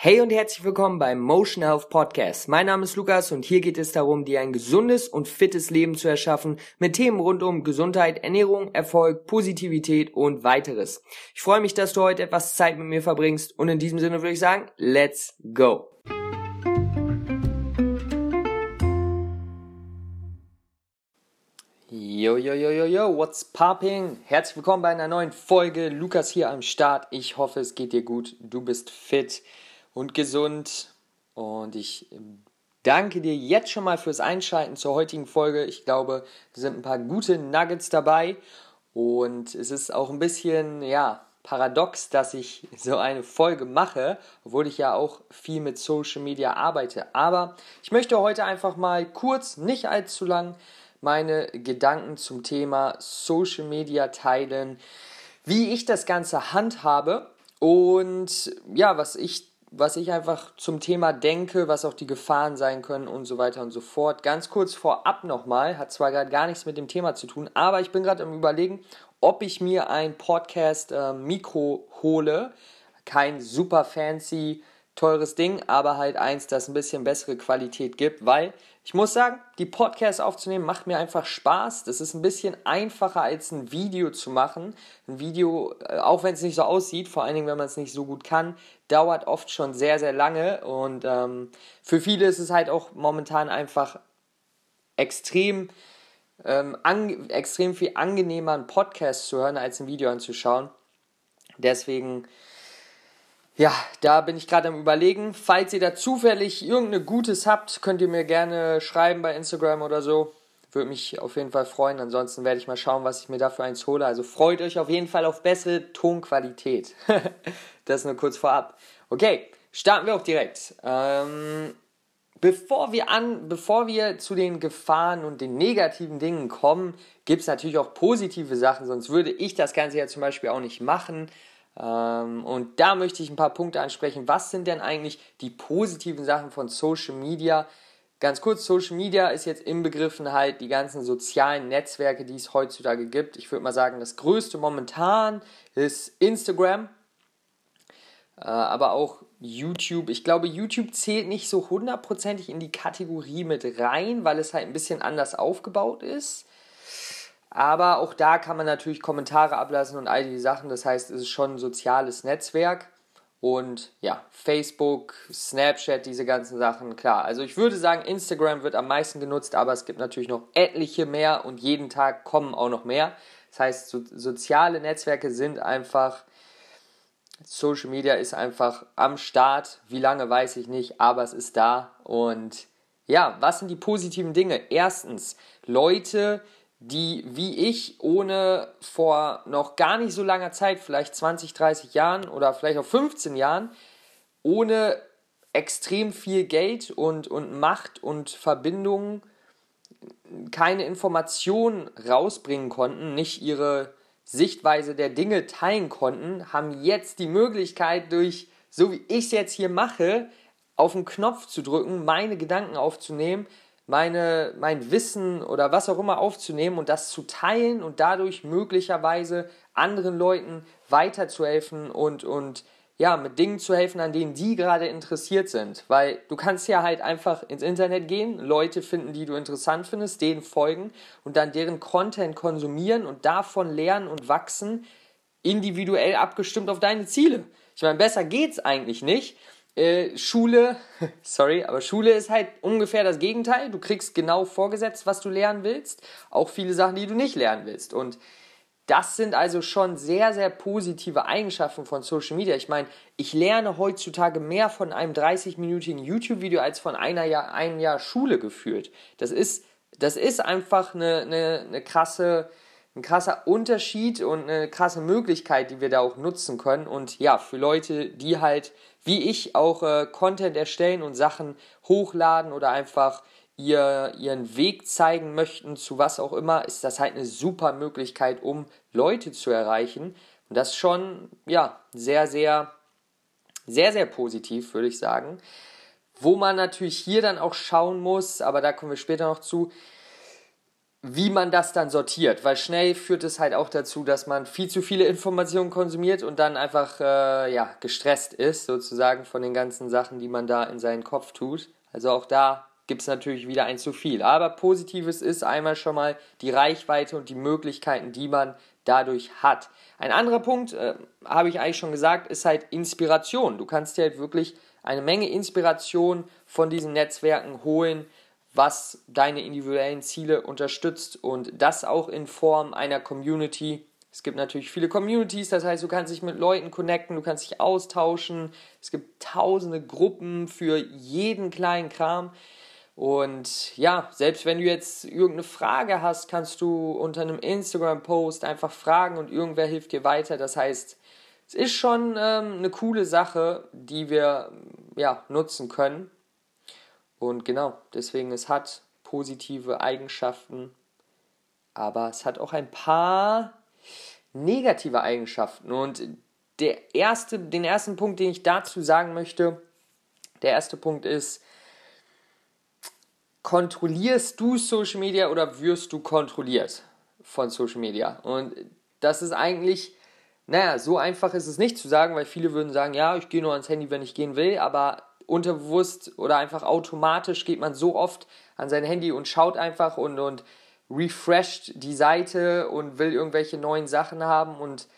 Hey und herzlich willkommen beim Motion Health Podcast. Mein Name ist Lukas und hier geht es darum, dir ein gesundes und fittes Leben zu erschaffen mit Themen rund um Gesundheit, Ernährung, Erfolg, Positivität und weiteres. Ich freue mich, dass du heute etwas Zeit mit mir verbringst und in diesem Sinne würde ich sagen, let's go. Yo, yo, yo, yo, yo, what's popping? Herzlich willkommen bei einer neuen Folge. Lukas hier am Start. Ich hoffe, es geht dir gut. Du bist fit und gesund. Und ich danke dir jetzt schon mal fürs Einschalten zur heutigen Folge. Ich glaube, es sind ein paar gute Nuggets dabei. Und es ist auch ein bisschen, ja, paradox, dass ich so eine Folge mache, obwohl ich ja auch viel mit Social Media arbeite. Aber ich möchte heute einfach mal kurz, nicht allzu lang, meine Gedanken zum Thema Social Media teilen, wie ich das Ganze handhabe und ja, was ich was ich einfach zum Thema denke, was auch die Gefahren sein können und so weiter und so fort. Ganz kurz vorab nochmal, hat zwar gerade gar nichts mit dem Thema zu tun, aber ich bin gerade am Überlegen, ob ich mir ein Podcast-Mikro äh, hole. Kein super fancy teures Ding, aber halt eins, das ein bisschen bessere Qualität gibt, weil ich muss sagen, die Podcasts aufzunehmen macht mir einfach Spaß. Das ist ein bisschen einfacher als ein Video zu machen. Ein Video, äh, auch wenn es nicht so aussieht, vor allen Dingen, wenn man es nicht so gut kann, dauert oft schon sehr, sehr lange. Und ähm, für viele ist es halt auch momentan einfach extrem, ähm, extrem viel angenehmer, einen Podcast zu hören, als ein Video anzuschauen. Deswegen ja, da bin ich gerade am Überlegen. Falls ihr da zufällig irgendeine Gutes habt, könnt ihr mir gerne schreiben bei Instagram oder so. Würde mich auf jeden Fall freuen. Ansonsten werde ich mal schauen, was ich mir dafür eins hole. Also freut euch auf jeden Fall auf bessere Tonqualität. das nur kurz vorab. Okay, starten wir auch direkt. Ähm, bevor wir an, bevor wir zu den Gefahren und den negativen Dingen kommen, gibt es natürlich auch positive Sachen, sonst würde ich das Ganze ja zum Beispiel auch nicht machen. Ähm, und da möchte ich ein paar Punkte ansprechen. Was sind denn eigentlich die positiven Sachen von Social Media? Ganz kurz, Social Media ist jetzt inbegriffen halt die ganzen sozialen Netzwerke, die es heutzutage gibt. Ich würde mal sagen, das größte momentan ist Instagram, äh, aber auch YouTube. Ich glaube, YouTube zählt nicht so hundertprozentig in die Kategorie mit rein, weil es halt ein bisschen anders aufgebaut ist. Aber auch da kann man natürlich Kommentare ablassen und all die Sachen. Das heißt, es ist schon ein soziales Netzwerk. Und ja, Facebook, Snapchat, diese ganzen Sachen, klar. Also ich würde sagen, Instagram wird am meisten genutzt, aber es gibt natürlich noch etliche mehr und jeden Tag kommen auch noch mehr. Das heißt, so, soziale Netzwerke sind einfach, Social Media ist einfach am Start. Wie lange weiß ich nicht, aber es ist da. Und ja, was sind die positiven Dinge? Erstens, Leute, die wie ich ohne vor noch gar nicht so langer Zeit, vielleicht 20, 30 Jahren oder vielleicht auch 15 Jahren, ohne extrem viel Geld und, und Macht und Verbindungen keine Informationen rausbringen konnten, nicht ihre Sichtweise der Dinge teilen konnten, haben jetzt die Möglichkeit durch, so wie ich es jetzt hier mache, auf den Knopf zu drücken, meine Gedanken aufzunehmen, meine, mein Wissen oder was auch immer aufzunehmen und das zu teilen und dadurch möglicherweise anderen Leuten weiterzuhelfen und, und ja, mit Dingen zu helfen, an denen die gerade interessiert sind. Weil du kannst ja halt einfach ins Internet gehen, Leute finden, die du interessant findest, denen folgen und dann deren Content konsumieren und davon lernen und wachsen, individuell abgestimmt auf deine Ziele. Ich meine, besser geht's eigentlich nicht. Äh, Schule, sorry, aber Schule ist halt ungefähr das Gegenteil. Du kriegst genau vorgesetzt, was du lernen willst. Auch viele Sachen, die du nicht lernen willst. Und das sind also schon sehr, sehr positive Eigenschaften von Social Media. Ich meine, ich lerne heutzutage mehr von einem 30-minütigen YouTube-Video als von einer Jahr, einem Jahr Schule geführt. Das ist, das ist einfach eine, eine, eine krasse, ein krasser Unterschied und eine krasse Möglichkeit, die wir da auch nutzen können. Und ja, für Leute, die halt wie ich auch äh, Content erstellen und Sachen hochladen oder einfach ihr, ihren Weg zeigen möchten zu was auch immer, ist das halt eine super Möglichkeit, um Leute zu erreichen. Und das schon, ja, sehr, sehr, sehr, sehr positiv, würde ich sagen. Wo man natürlich hier dann auch schauen muss, aber da kommen wir später noch zu, wie man das dann sortiert, weil schnell führt es halt auch dazu, dass man viel zu viele Informationen konsumiert und dann einfach äh, ja, gestresst ist, sozusagen von den ganzen Sachen, die man da in seinen Kopf tut. Also auch da gibt es natürlich wieder ein zu viel. Aber positives ist einmal schon mal die Reichweite und die Möglichkeiten, die man dadurch hat. Ein anderer Punkt, äh, habe ich eigentlich schon gesagt, ist halt Inspiration. Du kannst dir halt wirklich eine Menge Inspiration von diesen Netzwerken holen, was deine individuellen Ziele unterstützt und das auch in Form einer Community. Es gibt natürlich viele Communities, das heißt, du kannst dich mit Leuten connecten, du kannst dich austauschen. Es gibt tausende Gruppen für jeden kleinen Kram. Und ja, selbst wenn du jetzt irgendeine Frage hast, kannst du unter einem Instagram-Post einfach fragen und irgendwer hilft dir weiter. Das heißt, es ist schon ähm, eine coole Sache, die wir ja, nutzen können. Und genau, deswegen, es hat positive Eigenschaften, aber es hat auch ein paar negative Eigenschaften. Und der erste, den ersten Punkt, den ich dazu sagen möchte, der erste Punkt ist, kontrollierst du Social Media oder wirst du kontrolliert von Social Media? Und das ist eigentlich, naja, so einfach ist es nicht zu sagen, weil viele würden sagen, ja, ich gehe nur ans Handy, wenn ich gehen will, aber unterbewusst oder einfach automatisch geht man so oft an sein Handy und schaut einfach und, und refresht die Seite und will irgendwelche neuen Sachen haben und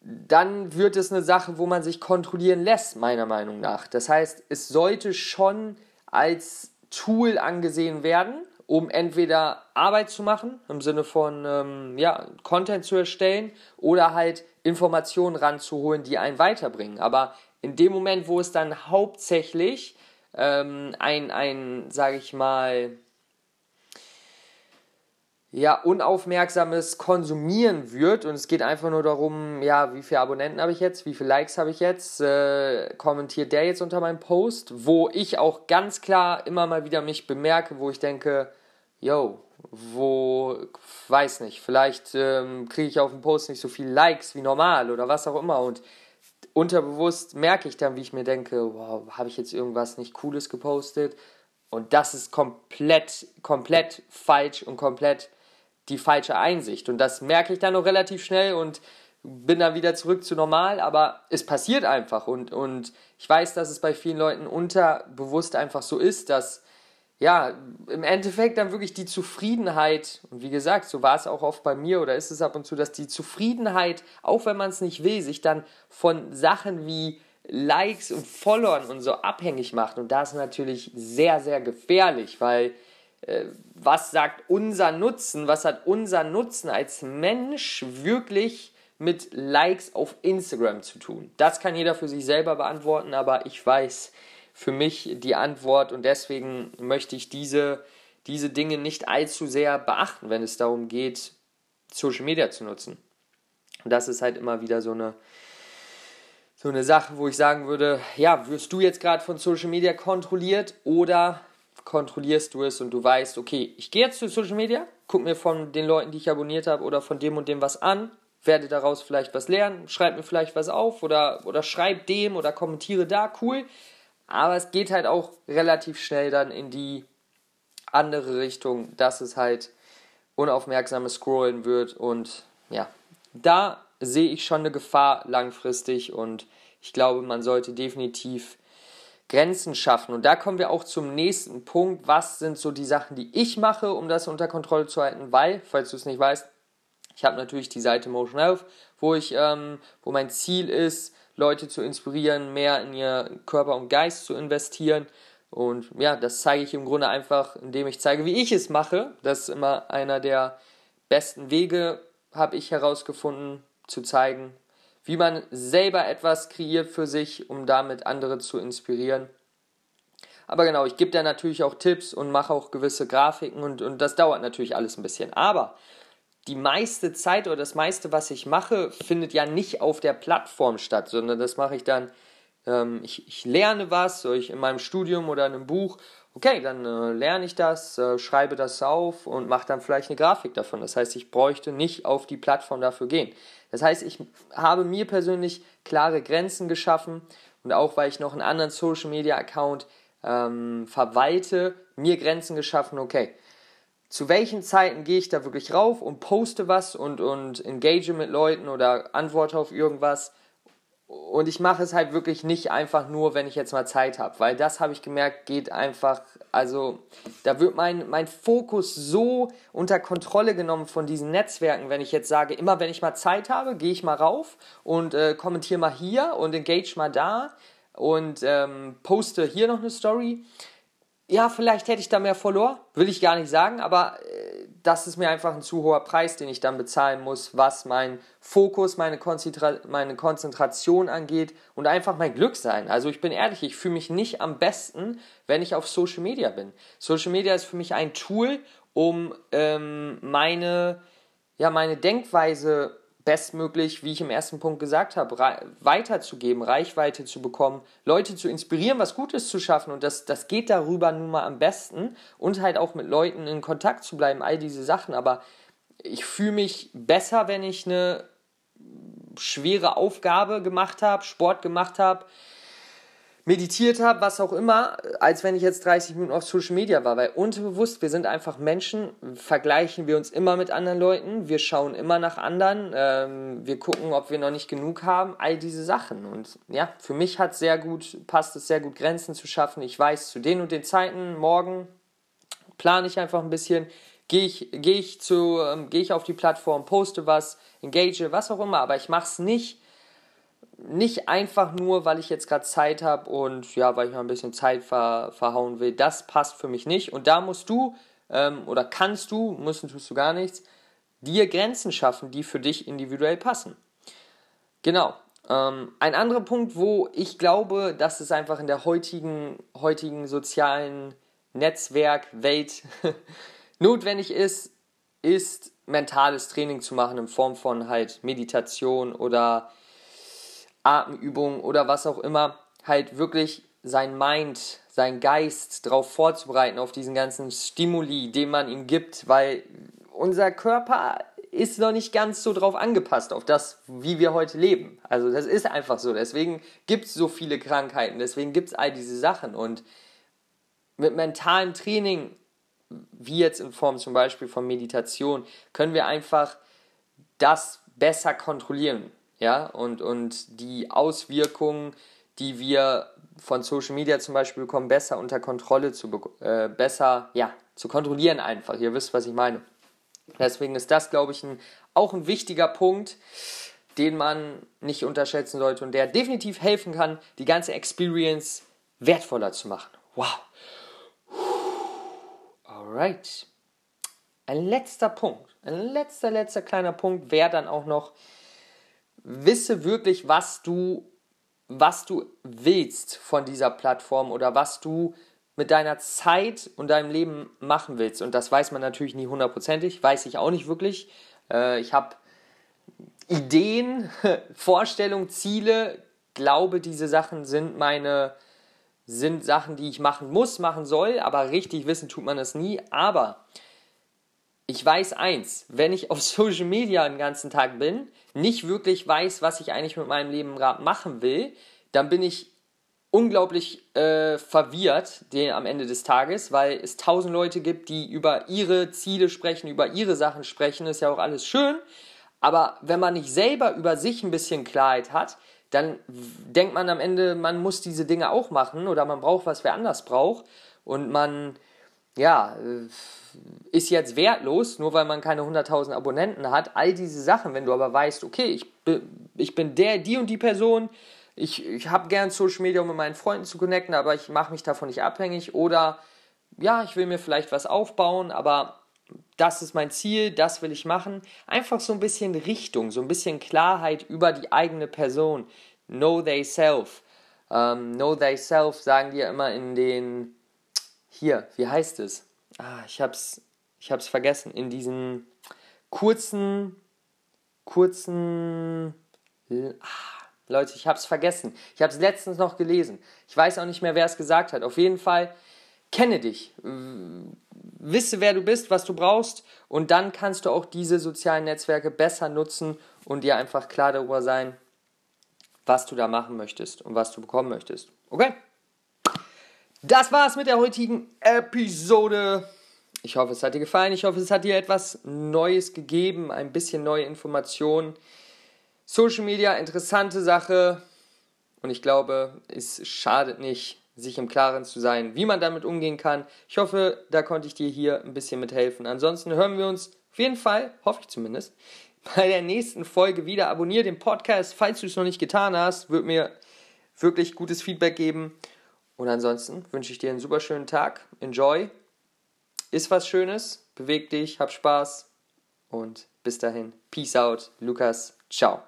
dann wird es eine Sache, wo man sich kontrollieren lässt, meiner Meinung nach. Das heißt, es sollte schon als Tool angesehen werden, um entweder Arbeit zu machen, im Sinne von ähm, ja, Content zu erstellen, oder halt Informationen ranzuholen, die einen weiterbringen. Aber in dem Moment, wo es dann hauptsächlich ähm, ein, ein sage ich mal, ja, unaufmerksames Konsumieren wird und es geht einfach nur darum, ja, wie viele Abonnenten habe ich jetzt, wie viele Likes habe ich jetzt, äh, kommentiert der jetzt unter meinem Post, wo ich auch ganz klar immer mal wieder mich bemerke, wo ich denke, yo, wo, weiß nicht, vielleicht ähm, kriege ich auf dem Post nicht so viele Likes wie normal oder was auch immer und unterbewusst merke ich dann, wie ich mir denke, wow, habe ich jetzt irgendwas nicht Cooles gepostet? Und das ist komplett, komplett falsch und komplett die falsche Einsicht. Und das merke ich dann noch relativ schnell und bin dann wieder zurück zu normal, aber es passiert einfach. Und, und ich weiß, dass es bei vielen Leuten unterbewusst einfach so ist, dass ja, im Endeffekt dann wirklich die Zufriedenheit, und wie gesagt, so war es auch oft bei mir oder ist es ab und zu, dass die Zufriedenheit, auch wenn man es nicht will, sich dann von Sachen wie Likes und Followern und so abhängig macht. Und das ist natürlich sehr, sehr gefährlich, weil äh, was sagt unser Nutzen, was hat unser Nutzen als Mensch wirklich mit Likes auf Instagram zu tun? Das kann jeder für sich selber beantworten, aber ich weiß, für mich die Antwort und deswegen möchte ich diese, diese Dinge nicht allzu sehr beachten, wenn es darum geht, Social Media zu nutzen. Und das ist halt immer wieder so eine, so eine Sache, wo ich sagen würde, ja, wirst du jetzt gerade von Social Media kontrolliert oder kontrollierst du es und du weißt, okay, ich gehe jetzt zu Social Media, guck mir von den Leuten, die ich abonniert habe oder von dem und dem was an, werde daraus vielleicht was lernen, schreib mir vielleicht was auf oder, oder schreib dem oder kommentiere da, cool. Aber es geht halt auch relativ schnell dann in die andere Richtung, dass es halt unaufmerksames Scrollen wird und ja, da sehe ich schon eine Gefahr langfristig und ich glaube, man sollte definitiv Grenzen schaffen. Und da kommen wir auch zum nächsten Punkt. Was sind so die Sachen, die ich mache, um das unter Kontrolle zu halten? Weil, falls du es nicht weißt, ich habe natürlich die Seite Motion Health, wo ich, ähm, wo mein Ziel ist, Leute zu inspirieren, mehr in ihr Körper und Geist zu investieren. Und ja, das zeige ich im Grunde einfach, indem ich zeige, wie ich es mache. Das ist immer einer der besten Wege, habe ich herausgefunden, zu zeigen, wie man selber etwas kreiert für sich, um damit andere zu inspirieren. Aber genau, ich gebe da natürlich auch Tipps und mache auch gewisse Grafiken und, und das dauert natürlich alles ein bisschen. Aber die meiste Zeit oder das meiste, was ich mache, findet ja nicht auf der Plattform statt, sondern das mache ich dann, ähm, ich, ich, lerne was, so ich in meinem Studium oder in einem Buch, okay, dann äh, lerne ich das, äh, schreibe das auf und mache dann vielleicht eine Grafik davon. Das heißt, ich bräuchte nicht auf die Plattform dafür gehen. Das heißt, ich habe mir persönlich klare Grenzen geschaffen und auch weil ich noch einen anderen Social Media Account ähm, verwalte, mir Grenzen geschaffen, okay, zu welchen Zeiten gehe ich da wirklich rauf und poste was und, und engage mit Leuten oder antworte auf irgendwas. Und ich mache es halt wirklich nicht einfach nur, wenn ich jetzt mal Zeit habe, weil das habe ich gemerkt, geht einfach, also da wird mein, mein Fokus so unter Kontrolle genommen von diesen Netzwerken, wenn ich jetzt sage, immer wenn ich mal Zeit habe, gehe ich mal rauf und äh, kommentiere mal hier und engage mal da und ähm, poste hier noch eine Story ja, vielleicht hätte ich da mehr Follower, will ich gar nicht sagen, aber äh, das ist mir einfach ein zu hoher Preis, den ich dann bezahlen muss, was mein Fokus, meine, Konzentra meine Konzentration angeht und einfach mein Glück sein. Also ich bin ehrlich, ich fühle mich nicht am besten, wenn ich auf Social Media bin. Social Media ist für mich ein Tool, um ähm, meine, ja, meine Denkweise bestmöglich, wie ich im ersten Punkt gesagt habe, weiterzugeben, Reichweite zu bekommen, Leute zu inspirieren, was Gutes zu schaffen. Und das, das geht darüber nun mal am besten. Und halt auch mit Leuten in Kontakt zu bleiben, all diese Sachen. Aber ich fühle mich besser, wenn ich eine schwere Aufgabe gemacht habe, Sport gemacht habe, meditiert habe, was auch immer, als wenn ich jetzt 30 Minuten auf Social Media war. Weil unterbewusst, wir sind einfach Menschen, vergleichen wir uns immer mit anderen Leuten, wir schauen immer nach anderen, ähm, wir gucken, ob wir noch nicht genug haben, all diese Sachen. Und ja, für mich hat sehr gut, passt es sehr gut, Grenzen zu schaffen. Ich weiß, zu den und den Zeiten, morgen plane ich einfach ein bisschen, gehe ich, geh ich, ähm, geh ich auf die Plattform, poste was, engage, was auch immer, aber ich mache es nicht nicht einfach nur, weil ich jetzt gerade Zeit habe und ja, weil ich mal ein bisschen Zeit ver, verhauen will. Das passt für mich nicht. Und da musst du ähm, oder kannst du, müssen tust du gar nichts, dir Grenzen schaffen, die für dich individuell passen. Genau. Ähm, ein anderer Punkt, wo ich glaube, dass es einfach in der heutigen, heutigen sozialen Netzwerkwelt notwendig ist, ist mentales Training zu machen in Form von halt Meditation oder Atemübungen oder was auch immer, halt wirklich sein Mind, sein Geist darauf vorzubereiten, auf diesen ganzen Stimuli, den man ihm gibt, weil unser Körper ist noch nicht ganz so drauf angepasst, auf das, wie wir heute leben. Also das ist einfach so. Deswegen gibt es so viele Krankheiten, deswegen gibt es all diese Sachen. Und mit mentalem Training, wie jetzt in Form zum Beispiel von Meditation, können wir einfach das besser kontrollieren ja, und, und die Auswirkungen, die wir von Social Media zum Beispiel bekommen, besser unter Kontrolle zu, äh, besser, ja, zu kontrollieren einfach. Ihr wisst, was ich meine. Deswegen ist das, glaube ich, ein, auch ein wichtiger Punkt, den man nicht unterschätzen sollte und der definitiv helfen kann, die ganze Experience wertvoller zu machen. Wow. Alright. Ein letzter Punkt, ein letzter, letzter kleiner Punkt wäre dann auch noch, wisse wirklich, was du, was du willst von dieser Plattform oder was du mit deiner Zeit und deinem Leben machen willst. Und das weiß man natürlich nie hundertprozentig, weiß ich auch nicht wirklich. Äh, ich habe Ideen, Vorstellungen, Ziele, glaube, diese Sachen sind meine, sind Sachen, die ich machen muss, machen soll, aber richtig wissen tut man es nie. Aber ich weiß eins, wenn ich auf Social Media den ganzen Tag bin, nicht wirklich weiß, was ich eigentlich mit meinem Leben gerade machen will, dann bin ich unglaublich äh, verwirrt den, am Ende des Tages, weil es tausend Leute gibt, die über ihre Ziele sprechen, über ihre Sachen sprechen, ist ja auch alles schön. Aber wenn man nicht selber über sich ein bisschen Klarheit hat, dann denkt man am Ende, man muss diese Dinge auch machen oder man braucht was, wer anders braucht. Und man, ja, äh, ist jetzt wertlos, nur weil man keine 100.000 Abonnenten hat. All diese Sachen, wenn du aber weißt, okay, ich, ich bin der, die und die Person, ich, ich habe gern Social Media, um mit meinen Freunden zu connecten, aber ich mache mich davon nicht abhängig. Oder ja, ich will mir vielleicht was aufbauen, aber das ist mein Ziel, das will ich machen. Einfach so ein bisschen Richtung, so ein bisschen Klarheit über die eigene Person. Know they self. Um, ähm, know they self sagen die ja immer in den, hier, wie heißt es? ah, ich hab's, ich hab's vergessen, in diesen kurzen, kurzen, ah, Leute, ich hab's vergessen. Ich hab's letztens noch gelesen. Ich weiß auch nicht mehr, wer es gesagt hat. Auf jeden Fall, kenne dich. Wisse, wer du bist, was du brauchst und dann kannst du auch diese sozialen Netzwerke besser nutzen und dir einfach klar darüber sein, was du da machen möchtest und was du bekommen möchtest. Okay? Das war's mit der heutigen Episode. Ich hoffe, es hat dir gefallen. Ich hoffe, es hat dir etwas Neues gegeben, ein bisschen neue Informationen. Social Media, interessante Sache. Und ich glaube, es schadet nicht, sich im Klaren zu sein, wie man damit umgehen kann. Ich hoffe, da konnte ich dir hier ein bisschen mithelfen. Ansonsten hören wir uns auf jeden Fall, hoffe ich zumindest, bei der nächsten Folge wieder. Abonniere den Podcast, falls du es noch nicht getan hast. Wird mir wirklich gutes Feedback geben. Und ansonsten wünsche ich dir einen super schönen Tag. Enjoy. Ist was Schönes. Beweg dich, hab Spaß. Und bis dahin. Peace out. Lukas. Ciao.